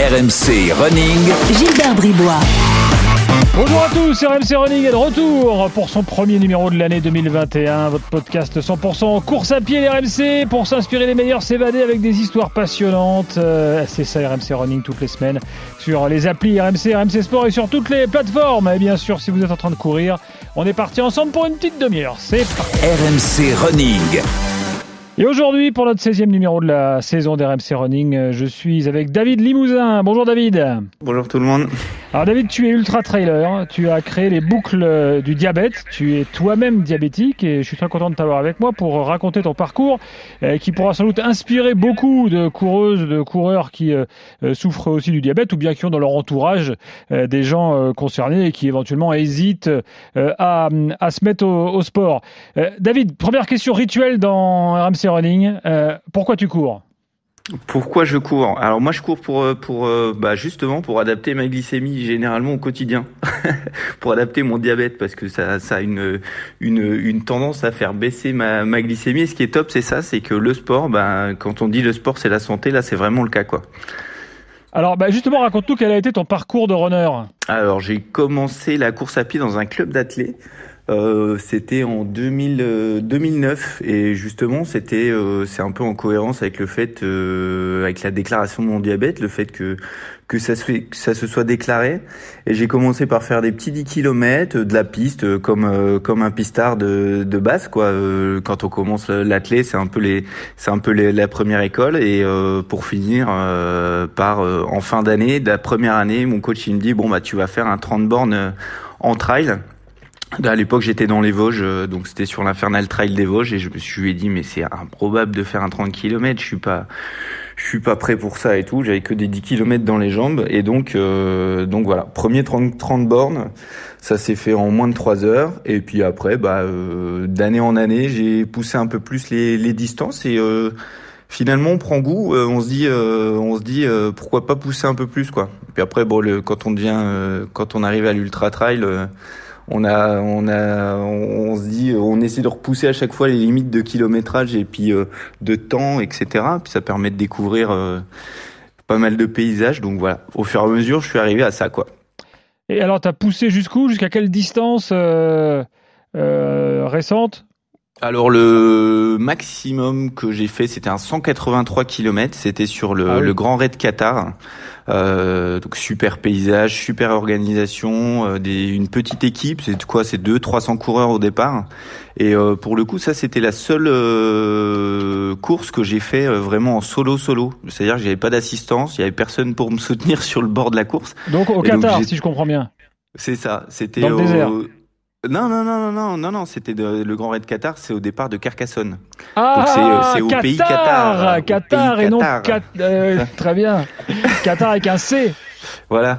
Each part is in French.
RMC Running. Gilbert Bribois. Bonjour à tous, RMC Running est de retour pour son premier numéro de l'année 2021, votre podcast 100% course à pied RMC pour s'inspirer les meilleurs, s'évader avec des histoires passionnantes. Euh, c'est ça RMC Running toutes les semaines sur les applis RMC, RMC Sport et sur toutes les plateformes. Et bien sûr, si vous êtes en train de courir, on est parti ensemble pour une petite demi-heure. C'est parti. RMC Running. Et aujourd'hui, pour notre 16e numéro de la saison d'RMC Running, euh, je suis avec David Limousin. Bonjour David. Bonjour tout le monde. Alors David, tu es ultra trailer, tu as créé les boucles euh, du diabète, tu es toi-même diabétique et je suis très content de t'avoir avec moi pour raconter ton parcours euh, qui pourra sans doute inspirer beaucoup de coureuses, de coureurs qui euh, souffrent aussi du diabète ou bien qui ont dans leur entourage des gens concernés et qui éventuellement hésitent à, à se mettre au, au sport. David, première question rituelle dans RMC Running, pourquoi tu cours? Pourquoi je cours Alors moi je cours pour euh, pour euh, bah justement pour adapter ma glycémie généralement au quotidien, pour adapter mon diabète parce que ça ça a une une une tendance à faire baisser ma ma glycémie. Et ce qui est top c'est ça, c'est que le sport, bah quand on dit le sport c'est la santé, là c'est vraiment le cas quoi. Alors bah justement raconte-nous quel a été ton parcours de runner. Alors j'ai commencé la course à pied dans un club d'athlètes. Euh, c'était en 2000, 2009 euh, et justement c'était euh, c'est un peu en cohérence avec le fait avec la déclaration de mon diabète le fait que que ça se que ça se soit déclaré. Et j'ai commencé par faire des petits 10 km de la piste comme comme un pistard de de base quoi. Quand on commence l'athlé c'est un peu les c'est un peu la première école. Et pour finir par en fin d'année de la première année mon coach il me dit bon bah tu vas faire un 30 bornes en trail à l'époque, j'étais dans les Vosges, euh, donc c'était sur l'Infernal Trail des Vosges, et je me suis dit, mais c'est improbable de faire un 30 km, je suis pas, je suis pas prêt pour ça et tout, j'avais que des 10 km dans les jambes, et donc, euh, donc voilà, premier 30, 30 bornes, ça s'est fait en moins de 3 heures, et puis après, bah, euh, d'année en année, j'ai poussé un peu plus les, les distances, et finalement, on prend goût, on se dit, on se dit, pourquoi pas pousser un peu plus, quoi. Et puis après, bon, le, quand on devient, quand on arrive à l'ultra trail, on a, on a, on, se dit, on essaie de repousser à chaque fois les limites de kilométrage et puis euh, de temps, etc. Puis ça permet de découvrir euh, pas mal de paysages. Donc voilà, au fur et à mesure, je suis arrivé à ça, quoi. Et alors, tu as poussé jusqu'où? Jusqu'à quelle distance euh, récente? Alors le maximum que j'ai fait, c'était un 183 km. C'était sur le, ah le Grand Raid Qatar. Euh, donc super paysage, super organisation, euh, des, une petite équipe. C'est quoi C'est deux, 300 coureurs au départ. Et euh, pour le coup, ça c'était la seule euh, course que j'ai fait euh, vraiment en solo solo. C'est-à-dire que j'avais pas d'assistance, il y avait personne pour me soutenir sur le bord de la course. Donc au Qatar, si je comprends bien. C'est ça. C'était désert. Non, non, non, non, non, non, non, c'était le Grand Raid Qatar, c'est au départ de Carcassonne. Ah, c'est au pays Qatar. Qatar et non Qatar. Euh, très bien. Qatar avec un C. Voilà.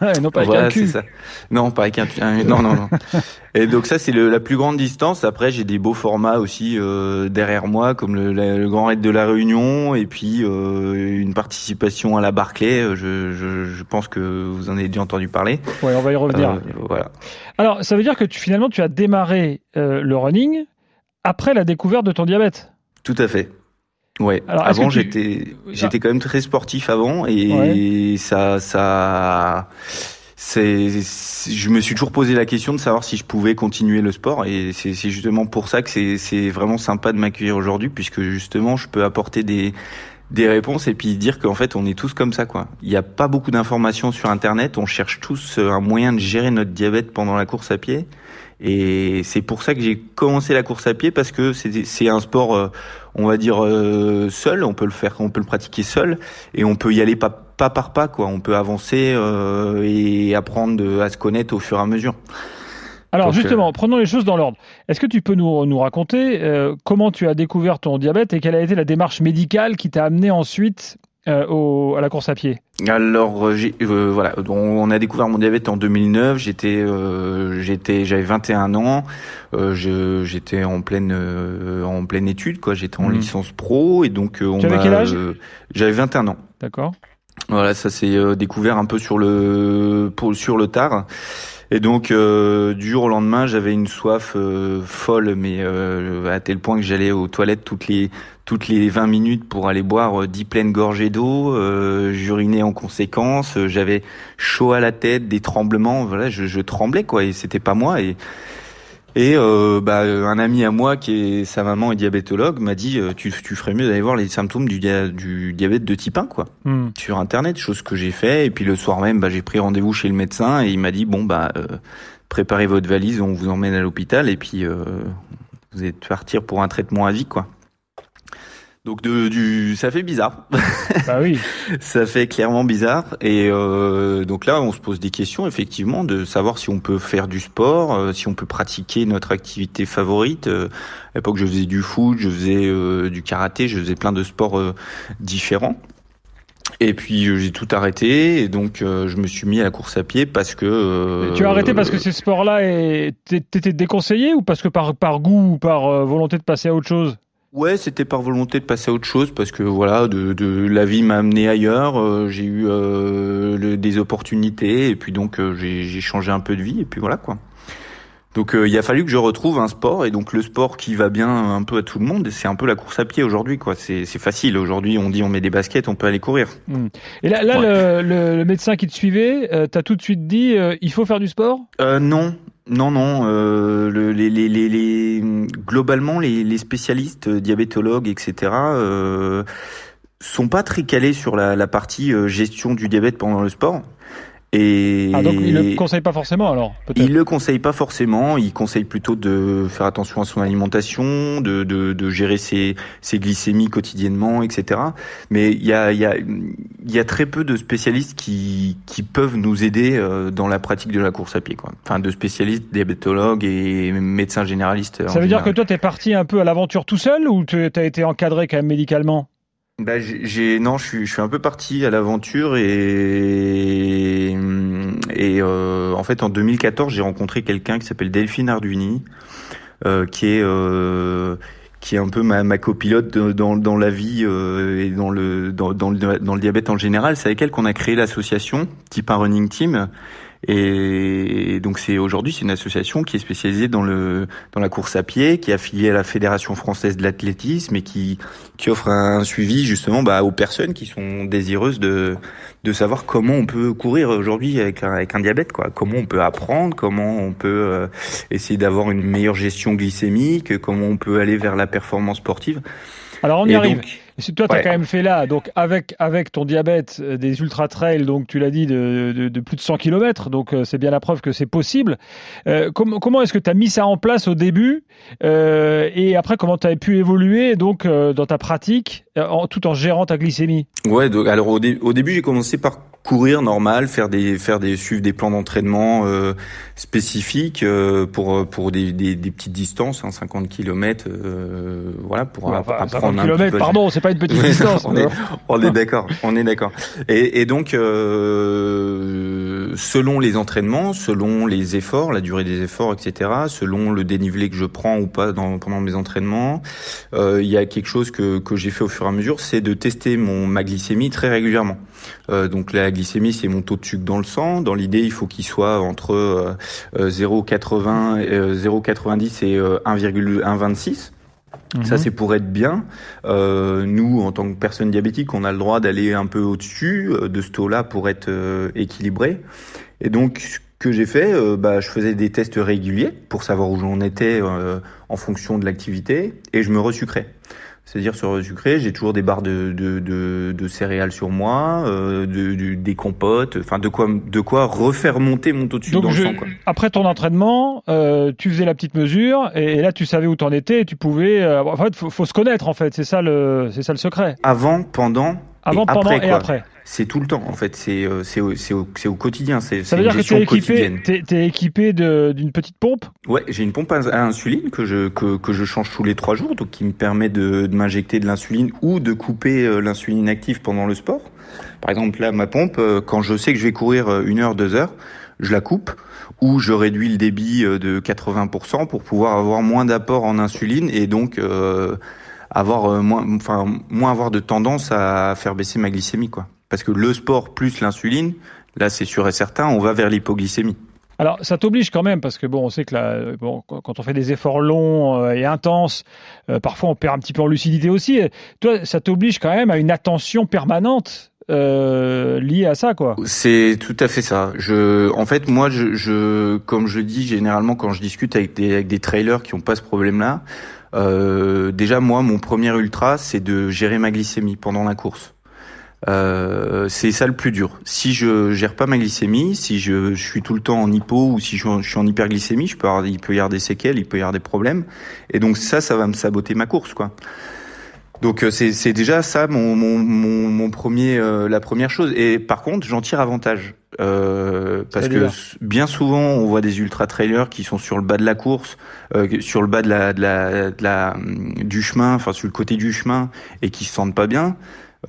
Et non pas avec un Q. Ça. Non, pas avec un Non, non, non. et donc ça, c'est la plus grande distance. Après, j'ai des beaux formats aussi euh, derrière moi, comme le, le, Grand Raid de la Réunion, et puis euh, une participation à la Barclay. Je, je, je, pense que vous en avez déjà entendu parler. Oui, on va y revenir. Euh, voilà. Alors, ça veut dire que tu, finalement, tu as démarré euh, le running après la découverte de ton diabète. Tout à fait. Ouais. Alors, avant, j'étais, j'étais quand même très sportif avant et ça, ça, c'est, je me suis toujours posé la question de savoir si je pouvais continuer le sport et c'est, justement pour ça que c'est, c'est vraiment sympa de m'accueillir aujourd'hui puisque justement je peux apporter des, des réponses et puis dire qu'en fait on est tous comme ça quoi. Il n'y a pas beaucoup d'informations sur internet, on cherche tous un moyen de gérer notre diabète pendant la course à pied et c'est pour ça que j'ai commencé la course à pied parce que c'est un sport, euh, on va dire euh, seul. On peut le faire, on peut le pratiquer seul et on peut y aller pas, pas par pas quoi. On peut avancer euh, et apprendre à se connaître au fur et à mesure. Alors justement, prenons les choses dans l'ordre. Est-ce que tu peux nous, nous raconter comment tu as découvert ton diabète et quelle a été la démarche médicale qui t'a amené ensuite euh, au, à la course à pied Alors euh, euh, voilà, on a découvert mon diabète en 2009. J'étais, j'étais, j'avais 21 ans. j'étais en pleine, en pleine étude quoi. J'étais en hmm. licence pro et donc on. Avais quel âge? J'avais 21 ans. D'accord. Voilà, ça s'est découvert un peu sur le, sur le tard. Et donc, euh, du jour au lendemain, j'avais une soif euh, folle, mais à tel point que j'allais aux toilettes toutes les toutes les 20 minutes pour aller boire 10 pleines gorgées d'eau. j'urinais en conséquence. j'avais chaud à la tête, des tremblements. Voilà, je, je tremblais quoi, et c'était pas moi. Et et euh, bah, un ami à moi qui est sa maman est diabétologue m'a dit euh, tu, tu ferais mieux d'aller voir les symptômes du, du diabète de type 1 quoi. Hmm. sur internet chose que j'ai fait. Et puis le soir même bah, j'ai pris rendez-vous chez le médecin et il m'a dit bon bah euh, préparez votre valise on vous emmène à l'hôpital et puis euh, vous êtes partir pour un traitement à vie quoi donc de, du, ça fait bizarre. Bah oui. ça fait clairement bizarre. Et euh, donc là, on se pose des questions effectivement de savoir si on peut faire du sport, euh, si on peut pratiquer notre activité favorite. Euh, à l'époque, je faisais du foot, je faisais du karaté, je faisais plein de sports différents. Et puis j'ai tout arrêté et donc je me suis mis à la course à pied parce que. tu as arrêté parce que ces sports-là t'étaient déconseillés ou parce que par par goût ou par volonté de passer à autre chose? Ouais, c'était par volonté de passer à autre chose parce que voilà, de, de la vie m'a amené ailleurs. Euh, j'ai eu euh, des opportunités et puis donc euh, j'ai changé un peu de vie et puis voilà quoi. Donc il a fallu que je retrouve un sport et donc le sport qui va bien un peu à tout le monde, c'est un peu la course à pied aujourd'hui quoi. C'est facile aujourd'hui. On dit on met des baskets, on peut aller courir. Hmm. Et là, là le, le, médecin qui te suivait, t'as tout de suite dit il faut faire du sport? Non, non, non. Euh, le, les, les, les, globalement, les, spécialistes, euh, diabétologues, etc., euh, sont pas très calés sur la, la partie euh, gestion du diabète pendant le sport. Et ah donc il le conseille pas forcément alors Il le conseille pas forcément. Il conseille plutôt de faire attention à son alimentation, de, de, de gérer ses, ses glycémies quotidiennement, etc. Mais il y a, y, a, y a très peu de spécialistes qui, qui peuvent nous aider euh, dans la pratique de la course à pied. Quoi. Enfin, de spécialistes, diabétologues et médecins généralistes. Ça veut dire que toi, tu es parti un peu à l'aventure tout seul ou tu as été encadré quand même médicalement? Bah, j'ai non, je suis je suis un peu parti à l'aventure et et euh, en fait en 2014 j'ai rencontré quelqu'un qui s'appelle Delphine Arduini euh, qui est euh, qui est un peu ma, ma copilote dans, dans la vie euh, et dans le dans, dans le dans le diabète en général. C'est avec elle qu'on a créé l'association Type un Running Team et donc c'est aujourd'hui c'est une association qui est spécialisée dans le dans la course à pied, qui est affiliée à la Fédération française de l'athlétisme et qui qui offre un suivi justement bah, aux personnes qui sont désireuses de de savoir comment on peut courir aujourd'hui avec un, avec un diabète quoi, comment on peut apprendre, comment on peut euh, essayer d'avoir une meilleure gestion glycémique, comment on peut aller vers la performance sportive. Alors on y arrive. toi, tu as quand même fait là, donc avec avec ton diabète, euh, des ultra trails, donc tu l'as dit de, de, de, plus de 100 km, donc euh, c'est bien la preuve que c'est possible. Euh, comment comment est-ce que tu as mis ça en place au début euh, et après comment tu as pu évoluer donc euh, dans ta pratique en, tout en gérant ta glycémie? Ouais, donc, alors au, au début j'ai commencé par courir normal, faire des faire des suivre des plans d'entraînement euh, spécifiques euh, pour pour des, des, des, petites distances, hein, 50 km, euh, voilà pour apprendre 50 km, pardon, c'est pas une petite distance. on, est, on est d'accord, on est d'accord. Et, et donc euh, selon les entraînements, selon les efforts, la durée des efforts, etc., selon le dénivelé que je prends ou pas dans, pendant mes entraînements, euh, il y a quelque chose que que j'ai fait au fur et à mesure, c'est de tester mon ma glycémie très régulièrement. donc la glycémie, c'est mon taux de sucre dans le sang. Dans l'idée, il faut qu'il soit entre 0,80, euh, 0,90 euh, et 1,126. Euh, Ça, mhm. c'est pour être bien. Euh, nous, en tant que personne diabétique, on a le droit d'aller un peu au-dessus de ce taux-là pour être équilibré. Et donc, ce que j'ai fait, bah, je faisais des tests réguliers pour savoir où j'en étais en fonction de l'activité et je me resucrais. C'est-à-dire sur sucré, j'ai toujours des barres de, de, de, de céréales sur moi, euh, de, des compotes, enfin de quoi, de quoi refaire monter mon taux de sucre dans le sang. Quoi. Après ton entraînement, euh, tu faisais la petite mesure et, là tu savais où t'en étais et tu pouvais. Euh, en fait, faut, faut se connaître en fait, c'est ça le, c'est ça le secret. Avant, pendant, avant, et pendant après, et après. C'est tout le temps, en fait. C'est euh, c'est au, au, au, quotidien. C'est Ça veut dire que tu es équipé, es, es équipé d'une petite pompe? Ouais, j'ai une pompe à, insuline que je que, que je change tous les trois jours, donc qui me permet de, de m'injecter de l'insuline ou de couper euh, l'insuline active pendant le sport. Par exemple, là, ma pompe, euh, quand je sais que je vais courir une heure, deux heures, je la coupe ou je réduis le débit de 80% pour pouvoir avoir moins d'apport en insuline et donc euh, avoir moins, enfin moins avoir de tendance à faire baisser ma glycémie, quoi. Parce que le sport plus l'insuline, là c'est sûr et certain, on va vers l'hypoglycémie. Alors, ça t'oblige quand même, parce que bon, on sait que là, bon, quand on fait des efforts longs euh, et intenses, euh, parfois on perd un petit peu en lucidité aussi. toi, ça t'oblige quand même à une attention permanente euh, liée à ça, quoi. C'est tout à fait ça. Je, en fait, moi, je, je, comme je dis généralement quand je discute avec des, avec des trailers qui ont pas ce problème-là, euh, déjà moi, mon premier ultra, c'est de gérer ma glycémie pendant la course. Euh, c'est ça le plus dur. Si je gère pas ma glycémie, si je, je suis tout le temps en hypo ou si je, je suis en hyperglycémie, je peux avoir, il peut y avoir des séquelles, il peut y avoir des problèmes. Et donc ça, ça va me saboter ma course, quoi. Donc euh, c'est, c'est déjà ça mon, mon, mon, mon premier, euh, la première chose. Et par contre, j'en tire avantage. Euh, parce que bien souvent, on voit des ultra trailers qui sont sur le bas de la course, euh, sur le bas de la, de la, de la, du chemin, enfin sur le côté du chemin, et qui se sentent pas bien.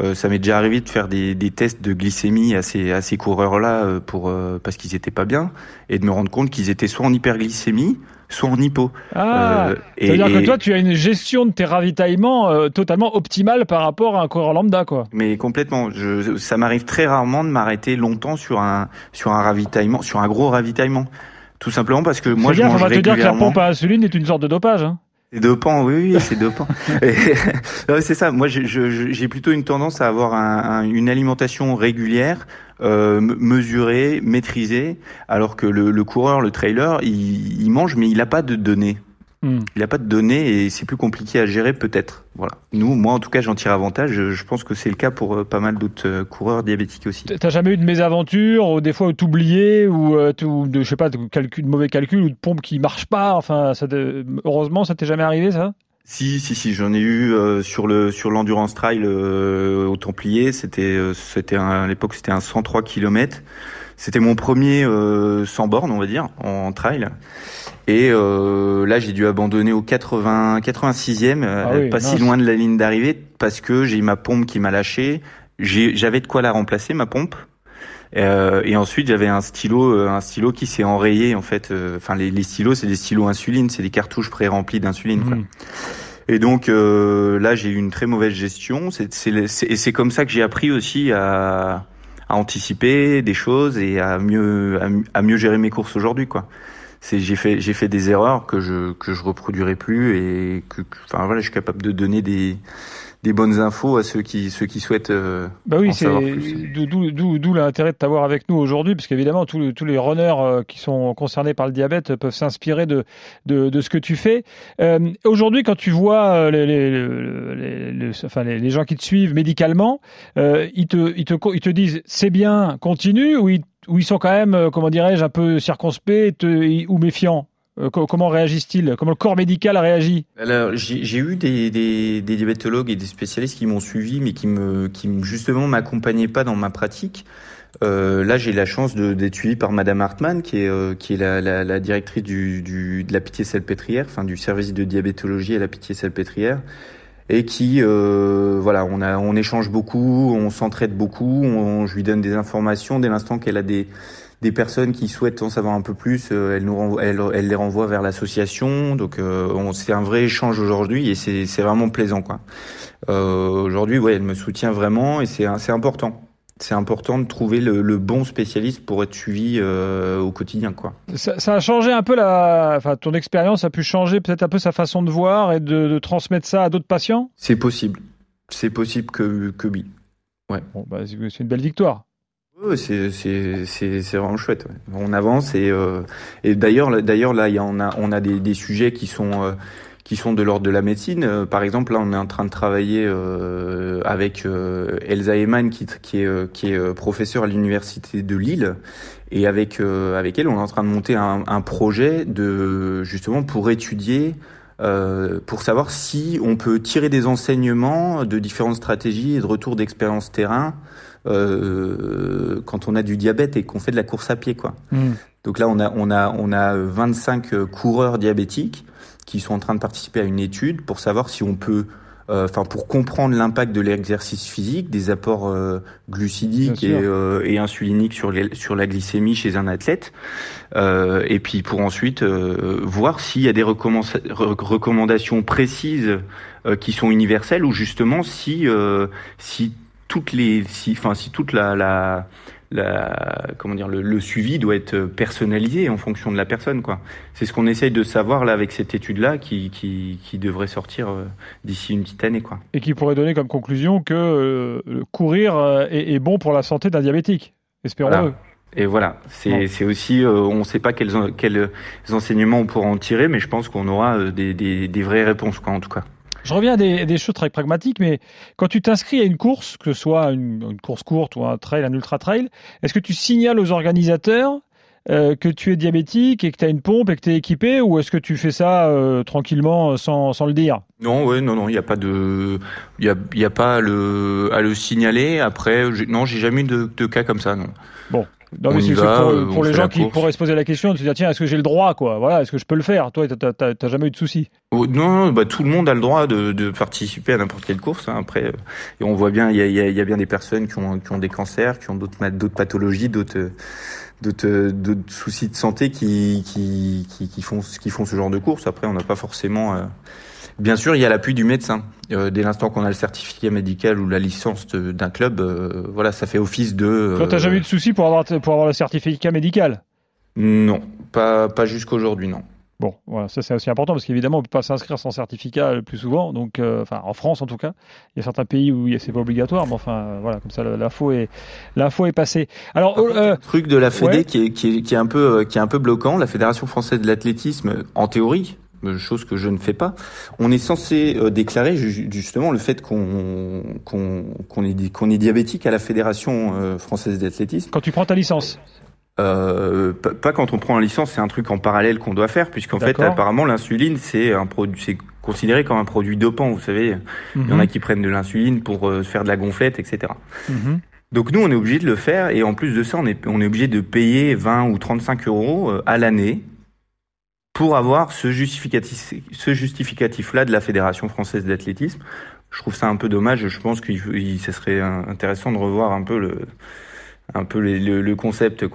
Euh, ça m'est déjà arrivé de faire des, des, tests de glycémie à ces, à ces coureurs-là euh, pour euh, parce qu'ils étaient pas bien et de me rendre compte qu'ils étaient soit en hyperglycémie, soit en hypo. Ah, c'est-à-dire que toi, tu as une gestion de tes ravitaillements totalement optimale par rapport à un coureur lambda, quoi. Mais complètement. Je, ça m'arrive très rarement de m'arrêter longtemps sur un sur un ravitaillement, sur un gros ravitaillement. Tout simplement parce que moi, je mange on va te dire que la pompe à insuline est une sorte de dopage. Hein. C'est dopant, oui, oui, c'est dopant. c'est ça. Moi, j'ai plutôt une tendance à avoir un, une alimentation régulière, euh, mesurée, maîtrisée, alors que le, le coureur, le trailer, il, il mange, mais il n'a pas de données. Hmm. Il n'a pas de données et c'est plus compliqué à gérer peut-être. Voilà. Nous, moi en tout cas, j'en tire avantage. Je, pense que c'est le cas pour euh, pas mal d'autres euh, coureurs diabétiques aussi. T'as jamais eu de mésaventure, ou des fois où t'oubliais, ou euh, de, je sais pas, de, calcul, de mauvais calcul, ou de pompe qui marche pas. Enfin, ça heureusement, ça t'est jamais arrivé ça? Si, si, si, j'en ai eu sur le sur l'endurance trail au Templier. C'était c'était à l'époque c'était un 103 km. C'était mon premier euh, sans borne, on va dire, en trail. Et euh, là, j'ai dû abandonner au 80, 86e, euh, ah pas si loin de la ligne d'arrivée, parce que j'ai eu ma pompe qui m'a lâché. J'avais de quoi la remplacer, ma pompe. Euh, et ensuite, j'avais un stylo, euh, un stylo qui s'est enrayé en fait. Enfin, les, les, stylos, c'est des stylos insuline, c'est des cartouches pré-remplies d'insuline. Mmh. Et donc là, j'ai eu une très mauvaise gestion. C'est, et c'est comme ça que j'ai appris aussi à à anticiper des choses et à mieux à, mieux gérer mes courses aujourd'hui quoi. C'est j'ai fait j'ai fait des erreurs que je que je reproduirai plus et que enfin voilà, je suis capable de donner des des bonnes infos à ceux qui ceux qui souhaitent euh, bah oui, c'est d'où l'intérêt de t'avoir avec nous aujourd'hui, parce qu'évidemment tous, tous les runners euh, qui sont concernés par le diabète peuvent s'inspirer de, de, de ce que tu fais. Euh, aujourd'hui, quand tu vois euh, les, les, les, enfin, les, gens qui te suivent médicalement, euh, ils te ils te ils te disent c'est bien, continue, ou ils, ou ils sont quand même comment dirais-je un peu circonspects ou méfiants. Euh, comment réagissent-ils? Comment le corps médical réagit Alors, j'ai eu des, diabétologues et des spécialistes qui m'ont suivi, mais qui me, qui justement m'accompagnaient pas dans ma pratique. Euh, là, j'ai la chance d'être suivi par Madame Hartmann, qui est, euh, qui est la, directrice du, de la Pitié-Salpêtrière, enfin du service de diabétologie à la Pitié-Salpêtrière, et qui, euh, voilà, on, a, on échange beaucoup, on s'entraide beaucoup, on, je lui donne des informations dès l'instant qu'elle a des des personnes qui souhaitent en savoir un peu plus, euh, elle, nous elle, elle, les renvoie vers l'association. Donc euh, c'est un vrai échange aujourd'hui et c'est vraiment plaisant. quoi. Euh, aujourd'hui, ouais, elle me soutient vraiment et c'est important. C'est important de trouver le, le, bon spécialiste pour être suivi euh, au quotidien, quoi. Ça, ça, a changé un peu la, enfin, ton expérience a pu changer peut-être un peu sa façon de voir et de, de transmettre ça à d'autres patients? C'est possible, c'est possible que que oui. Ouais. Bon, bah, c'est une belle victoire. C'est vraiment chouette. Ouais. On avance et euh, et d'ailleurs d'ailleurs là il y a, on a on a des, des sujets qui sont euh, qui sont de l'ordre de la médecine. Euh, par exemple, là, on est en train de travailler euh, avec Elsa Eman, qui, qui est, qui est professeur à l'université de Lille, et avec avec elle, on est en train de monter un, un projet de justement pour étudier euh, pour savoir si on peut tirer des enseignements de différentes stratégies et de retour d'expérience terrain euh, quand on a du diabète et qu'on fait de la course à pied, quoi. Mm. Donc là, on a on a on a 25 coureurs diabétiques qui sont en train de participer à une étude pour savoir si on peut euh, enfin pour comprendre l'impact de l'exercice physique, des apports euh, glucidiques et, euh, et, insuliniques sur, les, sur la glycémie chez un athlète, et puis pour ensuite voir s'il y a des recommandations précises qui sont universelles ou justement si si toutes les si enfin si toute la, la la, comment dire, le, suivi doit être personnalisé en fonction de la personne, quoi. C'est ce qu'on essaye de savoir là avec cette étude-là, qui, qui, qui, devrait sortir d'ici une petite année, quoi. Et qui pourrait donner comme conclusion que courir est, est, bon pour la santé d'un diabétique. Espérons-le. Et voilà, c'est aussi, euh, on ne sait pas quels, quels, enseignements on pourra en tirer, mais je pense qu'on aura euh, des, des, des, vraies réponses, quoi, en tout cas. Je reviens à des, des choses très pragmatiques, mais quand tu t'inscris à une course, que ce soit une, une, course courte ou un trail, un ultra trail, est-ce que tu signales aux organisateurs euh, que tu es diabétique et que tu as une pompe et que tu es équipé, ou est-ce que tu fais ça euh, tranquillement sans, sans le dire? Non, ouais, non, non, il n'y a pas de, il y a, y a pas à le, à le signaler. Après, non, j'ai jamais eu de, de cas comme ça, non. Bon, non, mais c'est pour, euh, pour les gens qui pourraient se poser la question de se dire tiens, est-ce que j'ai le droit, quoi? Voilà, est-ce que je peux le faire? Toi, t'as jamais eu de soucis oh, Non, bah, tout le monde a le droit de, de participer à n'importe quelle course. Hein. Après, euh, et on voit bien, il y a, y a, bien des personnes qui ont, qui ont des cancers, qui ont d'autres d'autres pathologies, d'autres d'autres soucis de santé qui, qui, qui, qui, font, qui font ce genre de course. Après, on n'a pas forcément euh, Bien sûr, il y a l'appui du médecin. Euh, dès l'instant qu'on a le certificat médical ou la licence d'un club, euh, voilà, ça fait office de. Euh, Toi, t'as jamais eu de soucis pour avoir pour avoir le certificat médical? Non, pas pas jusqu'aujourd'hui, non. Bon, voilà, ça c'est aussi important parce qu'évidemment on peut pas s'inscrire sans certificat le plus souvent. Donc, euh, enfin, en France en tout cas, il y a certains pays où c'est pas obligatoire, mais enfin, voilà, comme ça l'info est l'info est passée. Alors, euh, truc de la Fédé qui, est, qui, est, qui est un peu qui est un peu bloquant, la Fédération française de l'athlétisme, en théorie, chose que je ne fais pas. On est censé euh, déclarer justement le fait qu'on qu'on est, qu'on est diabétique à la Fédération euh, française d'athlétisme. Quand tu prends ta licence euh, pas quand on prend la licence, c'est un truc en parallèle qu'on doit faire, puisqu'en fait, apparemment, l'insuline, c'est un produit, c'est considéré comme un produit dopant. Vous savez, il y en a mhm. qui prennent de l'insuline pour faire de la gonflette, etc. Mhm. Donc nous, on est obligé de le faire, et en plus de ça, on est, on est obligé de payer 20 ou 35 euros à l'année pour avoir ce justificatif, ce justificatif-là de la Fédération française d'athlétisme. Je trouve ça un peu dommage. Je pense que ce serait intéressant de revoir un peu le, concept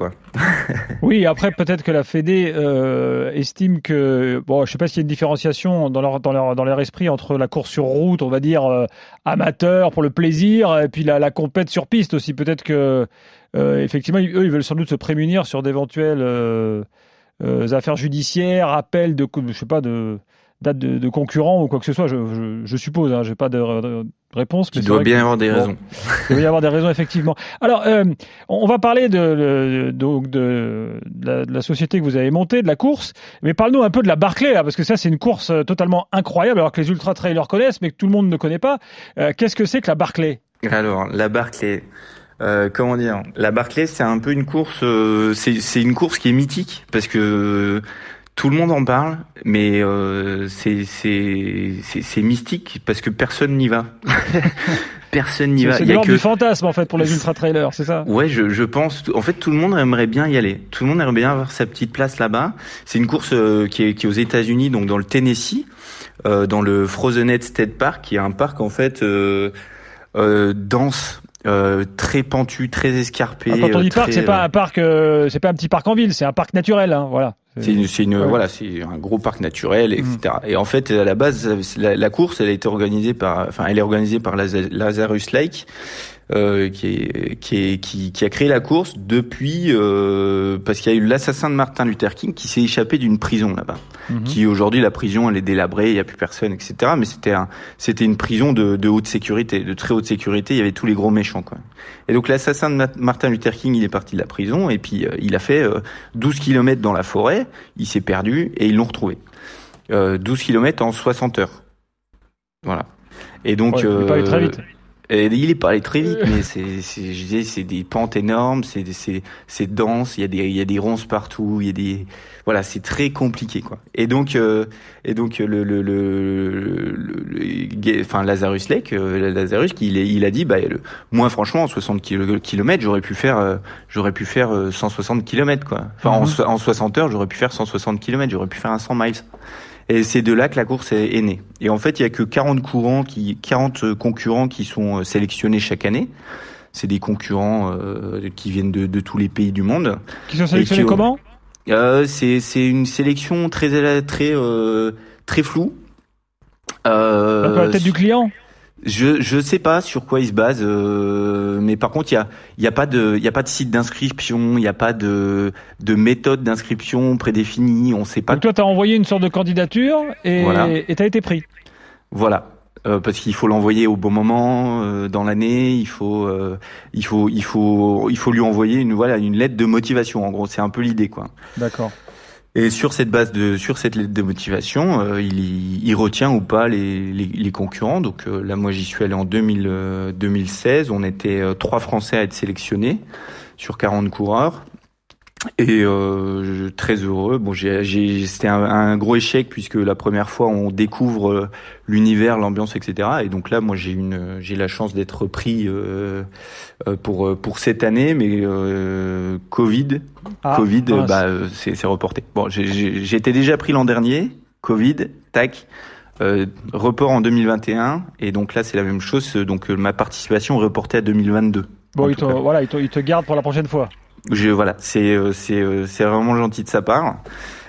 oui, après peut-être que la Fédé euh, estime que bon, je sais pas s'il y a une différenciation dans leur esprit entre la course sur route, on va dire euh, amateur pour le plaisir, et puis la, la compète sur piste aussi. Peut-être que euh, effectivement, eux, ils veulent sans doute se prémunir sur d'éventuels euh, affaires judiciaires, appels de, je sais pas, de date de, concurrents ou quoi que ce soit, je, je, suppose. Hein, J'ai pas de, réponse. Mais il doit bien y avoir des raisons. il doit y avoir des raisons effectivement. Alors, euh, on va parler de, de, de, la, société que vous avez montée, de la course, mais parle-nous un peu de la Barclay, parce que ça, c'est une course euh, totalement incroyable, alors que les ultra trailers connaissent, mais que tout le monde ne connaît pas. Qu'est-ce que c'est que la Barclay Alors, la Barclay. Euh, comment dire La Barclay, c'est un peu une course. Euh, c'est une course qui est mythique parce que tout le monde en parle, mais euh, c'est mystique parce que personne n'y va. personne n'y va. C'est que du fantasme en fait pour les ultra trailers, c'est ça? Ouais, je, je pense. En fait, tout le monde aimerait bien y aller. Tout le monde aimerait bien avoir sa petite place là-bas. C'est une course euh, qui, est, qui est aux États-Unis, donc dans le Tennessee, euh, dans le Frozenhead State Park, qui est un parc en fait euh, dense euh, très pentu, très escarpé. Ah, quand on dit euh, parc, c'est pas un parc, euh, c'est pas un petit parc en ville, c'est un parc naturel, hein, voilà. C'est une, une voilà, c'est un gros parc naturel, etc. Mm. Et en fait, à la base, la, la, course, elle a été organisée par, enfin, elle est organisée par Lazarus Lake, euh, qui, est, qui, est, qui, qui, a créé la course depuis euh, parce qu'il y a eu l'assassin de Martin Luther King qui s'est échappé d'une prison là-bas. Mhm. Qui aujourd'hui la prison elle est délabrée, il y a plus personne, etc. Mais c'était un, c'était une prison de, de, haute sécurité, de très haute sécurité. Il y avait tous les gros méchants quoi. Et donc l'assassin de Martin Luther King il est parti de la prison et puis euh, il a fait 12 kilomètres dans la forêt, il s'est perdu et ils l'ont retrouvé. 12 kilomètres en 60 heures. Voilà. Et donc, ouais, euh, pas très vite. Et il est pas allé très vite, mais c'est, c'est, je disais, c'est des pentes énormes, c'est, c'est, c'est dense, il y a des, il y a des ronces partout, il y a des, voilà, c'est très compliqué, quoi. Et donc, euh, et donc, le, le, le, le, enfin, Lazarus Lake, euh, Lazarus, il, il a dit, bah, le, moi, franchement, en 60 km, j'aurais pu faire, euh, j'aurais pu faire 160 km, quoi. Enfin, en, mhm. en 60 heures, j'aurais pu faire 160 km, j'aurais pu faire un 100 miles. Et c'est de là que la course est, née. Et en fait, il y a que 40 courants qui, 40 concurrents qui sont euh, sélectionnés chaque année. C'est des concurrents euh, qui viennent de, de, tous les pays du monde. Qui sont sélectionnés comment? Euh, C'est c'est une sélection très très euh, très floue. Euh, la tête du client? Je je sais pas sur quoi il se base, euh, mais par contre il y a il y a pas de il y a pas de site d'inscription, il y a pas de de méthode d'inscription prédéfinie, on sait pas. Donc toi tu as envoyé une sorte de candidature et Voilà. et t'as été pris. Voilà. Euh, parce qu'il faut l'envoyer au bon moment euh, dans l'année, il faut euh, il faut il faut il faut lui envoyer une voilà une lettre de motivation en gros, c'est un peu l'idée quoi. D'accord. Et sur cette base de sur cette lettre de motivation, euh, il, il retient ou pas les, les, concurrents. Donc euh, là, moi, j'y suis allé en 2000, euh, 2016. On était euh, trois Français à être sélectionnés sur 40 coureurs. Et euh, très heureux. Bon, j'ai, c'était un, un gros échec puisque la première fois on découvre euh, l'univers, l'ambiance, etc. Et donc là, moi, j'ai une, j'ai la chance d'être pris euh, euh, pour euh, pour cette année, mais euh, Covid, Ah, Covid, bah, c'est c'est reporté. Bon, j'étais déjà pris l'an dernier, Covid, tac, euh, report en 2021, et donc là c'est la même chose. Donc ma participation reportée à 2022. Bon, il te, voilà, il te, il te garde pour la prochaine fois. Je voilà, c'est euh, c'est euh, c'est vraiment gentil de sa part.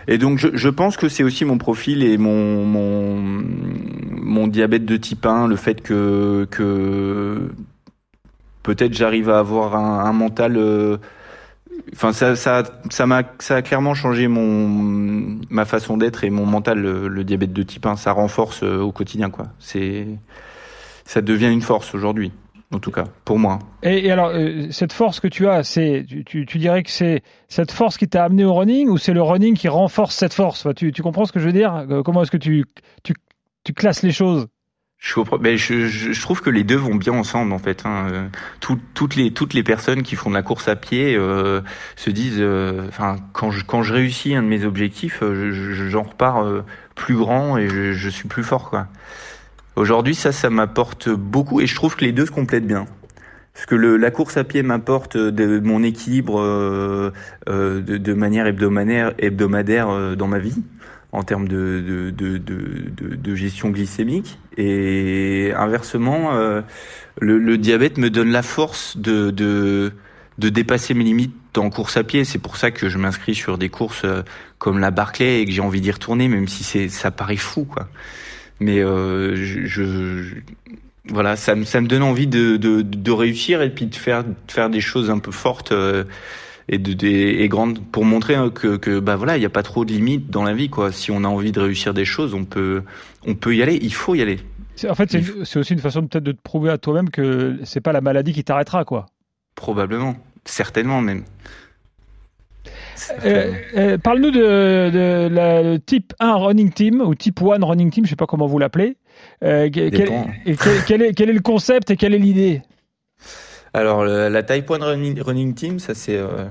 Et donc je, je pense que c'est aussi mon profil et mon mon mon diabète de type 1, le fait que que peut-être j'arrive à avoir un, un mental euh, Enfin, ça, ça, ça m'a, ça a clairement changé mon, ma façon d'être et mon mental. Le, le diabète de type 1, ça renforce euh, au quotidien, quoi. C'est, ça devient une force aujourd'hui, en tout cas, pour moi. Et, et alors, euh, cette force que tu as, c'est, tu, tu, tu dirais que c'est cette force qui t'a amené au running ou c'est le running qui renforce cette force? Enfin, tu, tu comprends ce que je veux dire? Euh, Comment est-ce que tu, tu, tu classes les choses? Je, comprends- ben, je, je, je trouve que les deux vont bien ensemble en fait. Hein. Tout- toutes les toutes les personnes qui font de la course à pied euh, se disent, euh, quand je quand je réussis un de mes objectifs, je- je- j'en repars euh, plus grand et je, je suis plus fort quoi. Aujourd'hui ça ça m'apporte beaucoup et je trouve que les deux se complètent bien. Parce que le, la course à pied m'apporte de, mon équilibre euh, euh, de, de manière hebdomadaire, hebdomadaire euh, dans ma vie, en termes de, de, de, gestion glycémique. Et inversement, euh, le, le diabète me donne la force de, de, dépasser mes limites en course à pied. C'est pour ça que je m'inscris sur des courses euh, comme la Barclay et que j'ai envie d'y retourner, même si ça paraît fou, quoi. Mais euh, je, voilà, ça me, ça me donne envie de, de, de réussir et puis de faire, de faire des choses un peu fortes euh, et, de, des- et grandes pour montrer hein, que, que bah voilà, il n'y a pas trop de limites dans la vie, quoi. Si on a envie de réussir des choses, on peut, on peut y aller. Il faut y aller. En fait, c'est aussi une façon peut-être de te prouver à toi-même que c'est pas la maladie qui t'arrêtera, quoi. Probablement, certainement même. Euh, euh, Parle-nous de, de la le type 1 running team ou type 1 running team, je sais pas comment vous l'appelez. Euh, quel, est, quel est le concept et quelle est l'idée? Alors le- la Type 1 running, running Team, ça c'est euh,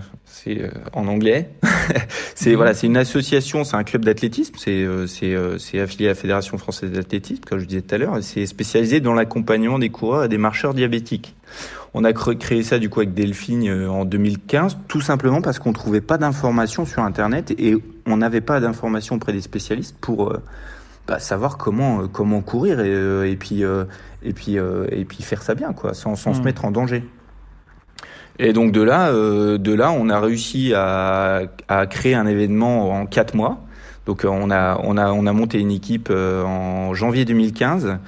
euh, en anglais. c'est Mhm. voilà, c'est une association, c'est un club d'athlétisme, c'est c'est euh, c'est affilié à la Fédération française d'athlétisme, comme je disais tout à l'heure, et c'est spécialisé dans l'accompagnement des coureurs et des marcheurs diabétiques. On a créé ça du coup avec Delphine euh, en 2015, tout simplement parce qu'on trouvait pas d'informations sur Internet et on n'avait pas d'informations auprès des spécialistes pour euh, bah, savoir comment euh, comment courir et, et puis et puis et puis faire ça bien quoi, sans sans se Mm. mettre en danger. Et donc de là, de là, on a réussi à, à créer un événement en quatre mois. Donc on a on a on a monté une équipe en janvier 2015.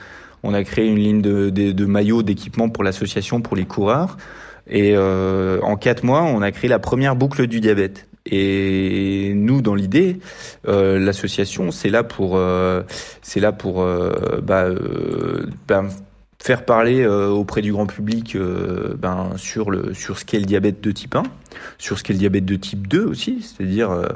On a créé une ligne de, maillots d'équipement pour l'association pour les coureurs. Et euh, en quatre mois, on a créé la première boucle du diabète. Et nous, dans l'idée, euh, l'association, c'est là pour, euh, c'est là pour, bah, ben, faire parler euh, auprès du grand public euh, ben, sur le sur ce qu'est le diabète de type 1, sur ce qu'est le diabète de type 2 aussi, c'est-à-dire euh,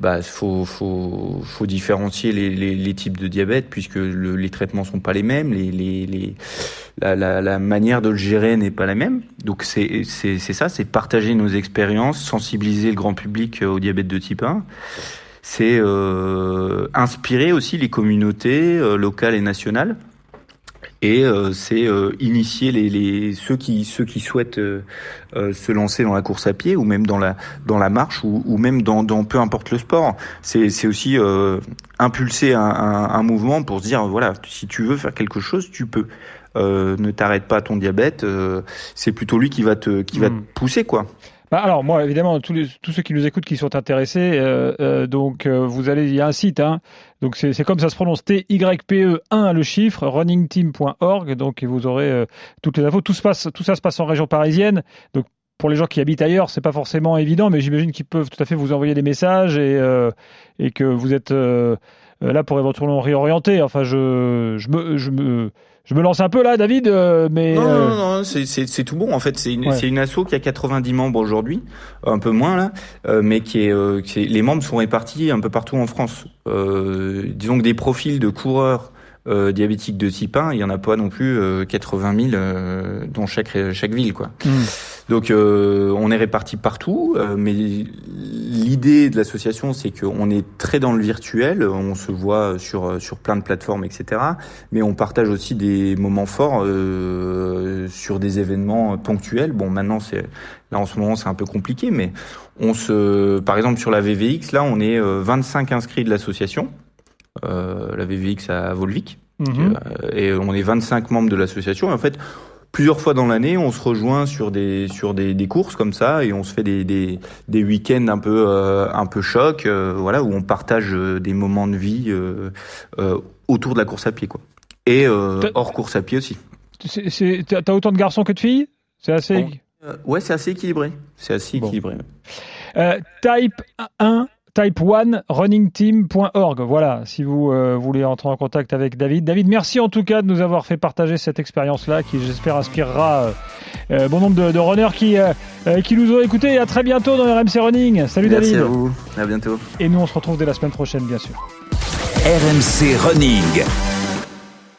bah faut faut faut différencier les, les, types de diabète puisque le, les traitements sont pas les mêmes, les les, la, manière de le gérer n'est pas la même. Donc c'est ça, c'est partager nos expériences, sensibiliser le grand public au diabète de type 1 c'est inspirer aussi les communautés locales et nationales et euh, c'est euh, initier les, les ceux qui ceux qui souhaitent euh, euh, se lancer dans la course à pied ou même dans la dans la marche ou, ou même dans, dans peu importe le sport. C'est c'est aussi euh, impulser un, un, un mouvement pour se dire voilà si tu veux faire quelque chose tu peux. Euh, ne t'arrête pas à ton diabète euh, c'est plutôt lui qui va te qui va te pousser quoi alors moi, évidemment, tous, ceux qui nous écoutent, qui sont intéressés, euh, euh, donc euh, vous allez, il y a un site, hein, donc c'est comme ça se prononce T-Y-P-E 1 le chiffre, runningteam.org, donc vous aurez toutes les infos. Tout, se passe, tout ça se passe en région parisienne, donc pour les gens qui habitent ailleurs, c'est pas forcément évident, mais j'imagine qu'ils peuvent tout à fait vous envoyer des messages et, et que vous êtes là pour éventuellement réorienter. Enfin, je, je, me, je me lance un peu là, David, euh, mais. Non, euh, non, non, c'est- tout bon. En fait, c'est une, Ouais. une asso qui a 90 membres aujourd'hui, un peu moins là, euh, mais qui est, qui est- les membres sont répartis un peu partout en France. Euh, disons que des profils de coureurs euh, diabétiques de type 1, il y en a pas non plus euh, 80 000 euh, dans chaque chaque ville, quoi. hmm. Donc euh, on est répartis partout, euh, mais l'idée de l'association c'est qu'on est très dans le virtuel, on se voit sur sur plein de plateformes, etc. Mais on partage aussi des moments forts euh, sur des événements ponctuels. Bon, maintenant c'est là en ce moment c'est un peu compliqué, mais on se, par exemple sur la VVX, là on est euh, 25 inscrits de l'association, la VVX à Volvic. Mhm. Euh, et on est 25 membres de l'association. Et en fait, plusieurs fois dans l'année, on se rejoint sur des sur des, des courses comme ça et on se fait des des, des week-ends un peu euh, un peu choc, euh, voilà, où on partage euh, des moments de vie euh, euh, autour de la course à pied, quoi. Et euh, hors course à pied aussi. T'as autant de garçons que de filles? C'est assez. Bon. Euh, ouais, c'est assez équilibré. C'est assez Bon. équilibré. Euh, type 1, type 1, runningteam.org. Voilà, si vous euh, voulez entrer en contact avec David. David, merci en tout cas de nous avoir fait partager cette expérience-là qui, j'espère, inspirera euh, euh, bon nombre de, de runners qui, euh, qui nous ont écoutés. Et à très bientôt dans RMC Running. Salut Merci David. à vous. À bientôt. Et nous, on se retrouve dès la semaine prochaine, bien sûr. RMC Running.